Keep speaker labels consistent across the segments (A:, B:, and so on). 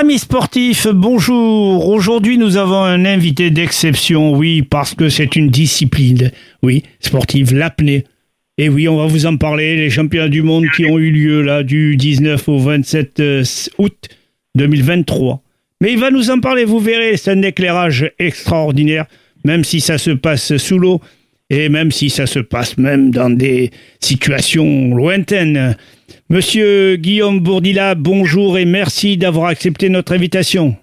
A: Amis sportifs, bonjour. Aujourd'hui, nous avons un invité d'exception, oui, parce que c'est une discipline, oui, sportive, l'apnée. Et oui, on va vous en parler, les championnats du monde qui ont eu lieu là du 19 au 27 euh, août 2023. Mais il va nous en parler, vous verrez, c'est un éclairage extraordinaire, même si ça se passe sous l'eau et même si ça se passe même dans des situations lointaines. Monsieur Guillaume Bourdila, bonjour et merci d'avoir accepté notre invitation.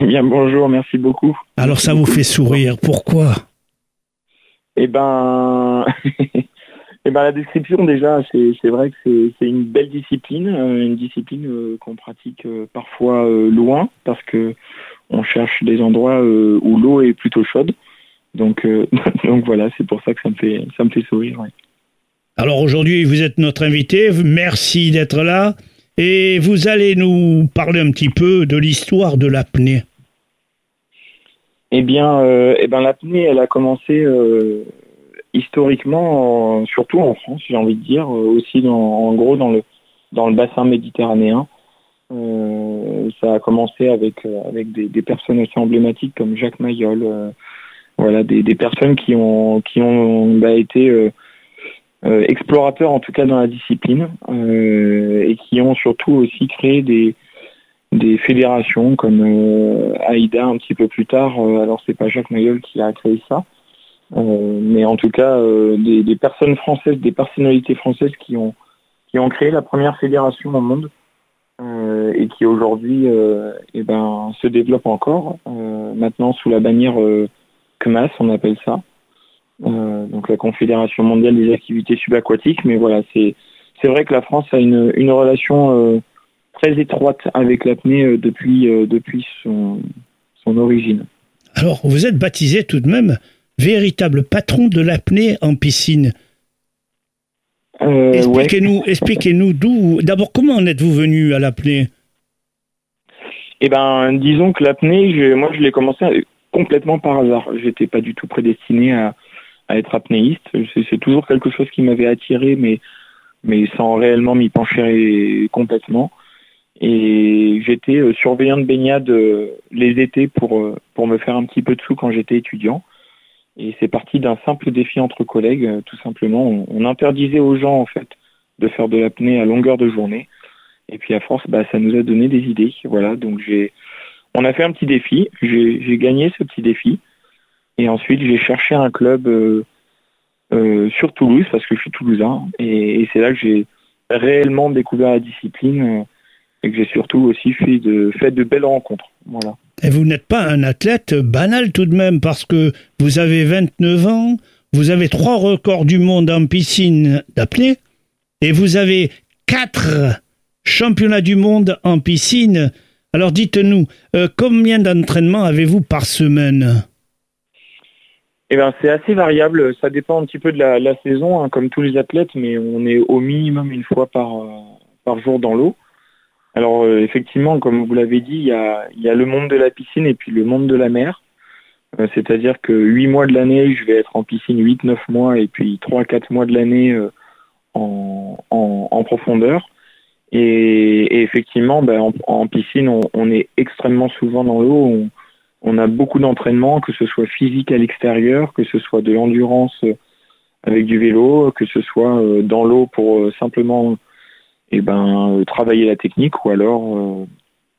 B: Eh bien, bonjour, merci beaucoup.
A: Alors ça vous fait sourire, pourquoi?
B: Eh ben, eh ben, la description déjà, c'est vrai que c'est une belle discipline, euh, une discipline euh, qu'on pratique euh, parfois loin parce que on cherche des endroits où l'eau est plutôt chaude. Donc, donc voilà, c'est pour ça que ça me fait, ça me fait sourire.
A: Alors aujourd'hui, vous êtes notre invité. Merci d'être là. Et vous allez nous parler un petit peu de l'histoire de l'apnée.
B: Eh bien, euh, eh ben, l'apnée, elle a commencé euh, historiquement, surtout en France, j'ai envie de dire, euh, aussi en gros dans le dans le bassin méditerranéen. ça a commencé avec des, personnes assez emblématiques comme Jacques Mayol, voilà, des, personnes qui ont qui ont bah, été explorateurs en tout cas dans la discipline euh, et qui ont surtout aussi créé des, fédérations comme euh, AIDA un petit peu plus tard. alors c'est pas Jacques Mayol qui a créé ça, mais en tout cas des, personnes françaises, des personnalités françaises qui ont qui ont créé la première fédération au monde et qui aujourd'hui eh ben, se développe encore. maintenant sous la bannière CMAS, on appelle ça. Euh, donc la Confédération mondiale des activités subaquatiques. Mais voilà, c'est c'est vrai que la France a une, une relation euh, très étroite avec l'apnée euh, depuis depuis son son origine.
A: Alors vous êtes baptisé tout de même véritable patron de l'apnée en piscine. expliquez-nous, expliquez-nous d'où. D'abord, comment en êtes-vous venu à l'apnée?
B: Eh ben, disons que l'apnée, moi, je l'ai commencé complètement par hasard. J'étais pas du tout prédestiné à, à être apnéiste. C'est toujours quelque chose qui m'avait attiré, mais, mais sans réellement m'y pencher complètement. Et j'étais euh, surveillant de baignade euh, les étés pour, euh, pour me faire un petit peu de sous quand j'étais étudiant. Et c'est parti d'un simple défi entre collègues, tout simplement. On, interdisait aux gens, en fait, de faire de l'apnée à longueur de journée. Et puis à force, bah, ça nous a donné des idées. Voilà, donc j'ai, on a fait un petit défi. J'ai gagné ce petit défi. Et ensuite, j'ai cherché un club euh, euh, sur Toulouse, parce que je suis toulousain. Et, c'est là que j'ai réellement découvert la discipline euh, et que j'ai surtout aussi fait de, belles rencontres.
A: Et vous n'êtes pas un athlète banal tout de même, parce que vous avez 29 ans, vous avez trois records du monde en piscine d'apnée, et vous avez quatre championnats du monde en piscine. Alors dites-nous, combien d'entraînements avez-vous par semaine?
B: Eh ben, c'est assez variable. Ça dépend un petit peu de la, saison, hein, comme tous les athlètes, mais on est au minimum une fois par, euh, par jour dans l'eau. Alors euh, effectivement, comme vous l'avez dit, il y a, y a, le monde de la piscine et puis le monde de la mer. Euh, c'est-à-dire que 8 mois de l'année, je vais être en piscine 8-9 mois et puis 3-4 mois de l'année en, en, profondeur. Et, effectivement, ben, en, piscine, on, on, est extrêmement souvent dans l'eau a beaucoup d'entraînement, que ce soit physique à l'extérieur, que ce soit de l'endurance euh, avec du vélo, que ce soit euh, dans l'eau pour euh, simplement eh ben, travailler la technique ou alors,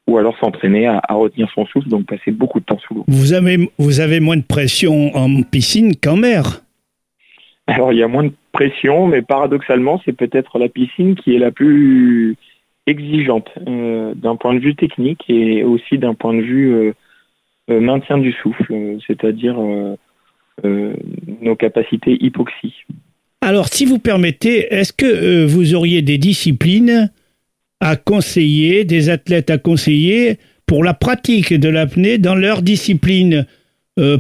B: ou alors s'entraîner à, retenir son souffle, donc passer beaucoup de temps sous l'eau.
A: Vous avez, vous avez moins de pression en piscine qu'en mer?
B: Alors il y a moins de pression, mais paradoxalement, c'est peut-être la piscine qui est la plus exigeante d'un point de vue technique et aussi d'un point de vue euh, maintien du souffle, euh, c'est-à-dire euh, nos capacités hypoxie.
A: Alors, si vous permettez, est-ce que vous auriez des disciplines à conseiller, des athlètes à conseiller pour la pratique de l'apnée dans leur discipline?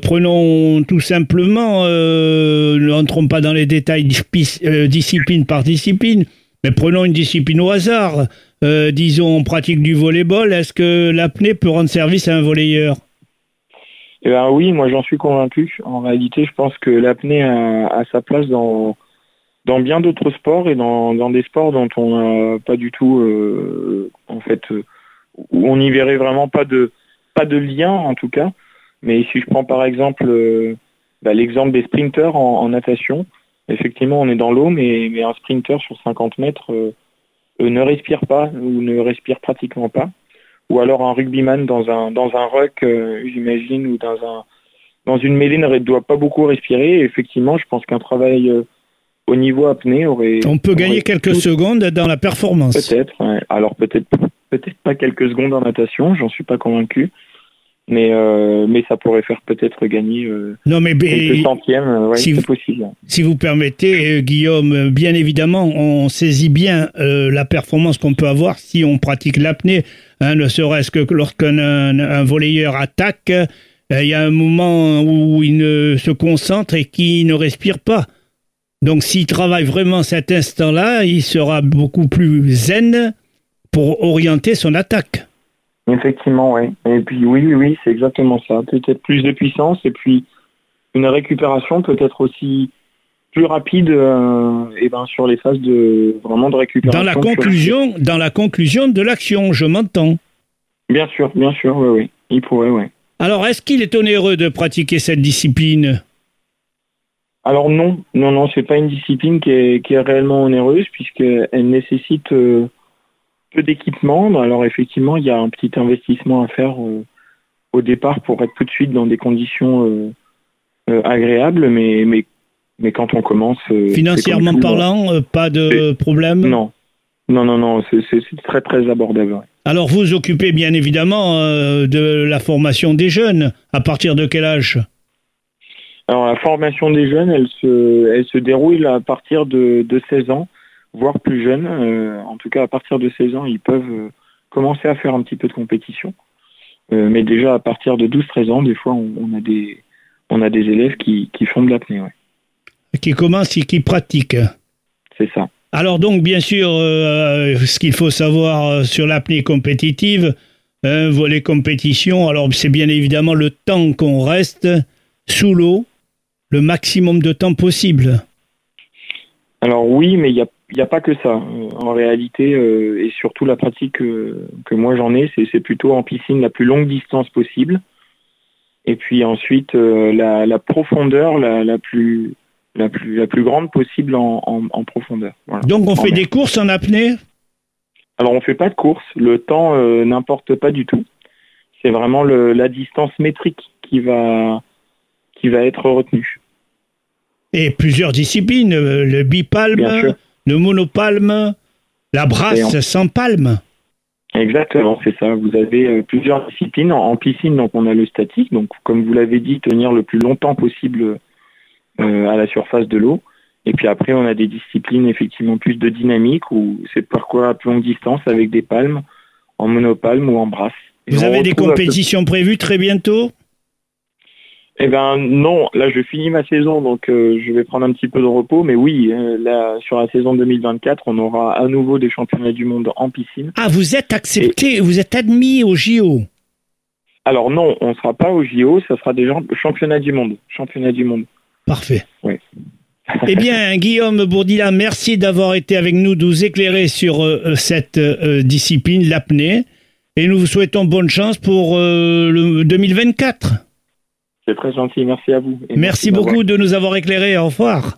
A: Prenons tout simplement, euh, n'entrons pas dans les détails discipline par discipline, mais prenons une discipline au hasard. disons, on pratique du volleyball. Est-ce que l'apnée peut rendre service à un volleyeur?
B: Eh ben oui, moi j'en suis convaincu. En réalité, je pense que l'apnée a, sa place dans bien d'autres sports et dans, des sports dont on n'a pas du tout euh, en fait euh, où on n'y verrait vraiment pas de pas de lien en tout cas. Mais si je prends par exemple bah, l'exemple des sprinteurs en, natation, effectivement on est dans l'eau, mais, mais un sprinter sur 50 mètres ne respire pas ou ne respire pratiquement pas. Ou alors un rugbyman dans un dans un ruck, j'imagine, ou dans un dans une mêlée ne doit pas beaucoup respirer. effectivement, je pense qu'un travail au niveau apnée aurait.
A: On peut gagner quelques secondes dans la performance.
B: Peut-être. Alors peut-être peut-être pas quelques secondes en natation, j'en suis pas convaincu. Mais euh, mais ça pourrait faire peut-être gagner euh,
A: non, mais,
B: quelques centièmes, euh, si c'est possible.
A: Si vous permettez, Guillaume, bien évidemment, on saisit bien la performance qu'on peut avoir si on pratique l'apnée, hein, ne serait-ce que lorsqu'un un, volleyeur attaque, il y a un moment où il ne se concentre et qui ne respire pas. Donc s'il travaille vraiment cet instant-là, il sera beaucoup plus zen pour orienter son attaque.
B: Effectivement, oui. Et puis oui, oui, oui, c'est exactement ça. Peut-être plus de puissance et puis une récupération peut-être aussi plus rapide euh, et ben, sur les phases de vraiment de récupération.
A: Dans la conclusion, dans la conclusion de l'action, je m'entends.
B: Bien sûr, bien sûr, oui, oui. Il pourrait, oui.
A: Alors, est-ce qu'il est onéreux de pratiquer cette discipline?
B: Alors non, non, non, c'est pas une discipline qui est, qui est réellement onéreuse puisqu'elle nécessite euh, peu d'équipement. Alors effectivement, il y a un petit investissement à faire euh, au départ pour être tout de suite dans des conditions euh, agréables, mais, mais, mais quand on commence...
A: Financièrement parlant, pas de problème?
B: Non, non, non, non, c'est très très abordable.
A: Alors vous occupez bien évidemment de la formation des jeunes. À partir de quel âge?
B: Alors la formation des jeunes, elle se, elle se déroule à partir de, de 16 ans, voire plus jeunes. Euh, en tout cas, à partir de 16 ans, ils peuvent euh, commencer à faire un petit peu de compétition. Euh, mais déjà à partir de 12-13 ans, des fois, on, a des, on a des élèves qui, qui font de l'apnée. Ouais.
A: Qui commencent et qui pratiquent.
B: C'est ça.
A: Alors donc, bien sûr, ce qu'il faut savoir sur l'apnée compétitive, volet compétition, alors c'est bien évidemment le temps qu'on reste sous l'eau le maximum de temps possible.
B: Alors oui, mais il n'y a, y a, pas que ça. En réalité, euh, et surtout la pratique que moi j'en ai, c'est plutôt en piscine la plus longue distance possible. Et puis ensuite, euh, la, profondeur la, plus, la, plus, la plus grande possible en, profondeur.
A: Donc on fait des courses en apnée?
B: Alors on ne fait pas de course. Le temps euh, n'importe pas du tout. C'est vraiment la distance métrique qui va, qui va être retenu.
A: Et plusieurs disciplines, le bipalme, le monopalme, la brasse sans palme.
B: Exactement, c'est ça. Vous avez euh, plusieurs disciplines. En, piscine, donc on a le statique, donc comme vous l'avez dit, tenir le plus longtemps possible euh, à la surface de l'eau. Et puis après, on a des disciplines effectivement plus de dynamique où c'est parcours à plus longue distance avec des palmes, en monopalme ou en brasse.
A: vous avez des compétitions prévues très bientôt?
B: Eh ben non, là je finis ma saison, donc euh, je vais prendre un petit peu de repos. Mais oui, euh, là sur la saison 2024, on aura à nouveau des championnats du monde en piscine.
A: Ah, vous êtes accepté, vous êtes admis au JO.
B: Alors non, on ne sera pas au JO, ça sera des championnats du monde. Championnats du monde.
A: Parfait. Oui. eh bien, Guillaume Bourdila, merci d'avoir été avec nous, de nous éclairer sur euh, cette discipline, l'apnée. Et nous vous souhaitons bonne chance pour le 2024.
B: C'est très gentil, merci à vous.
A: merci beaucoup de nous avoir éclairés, au revoir.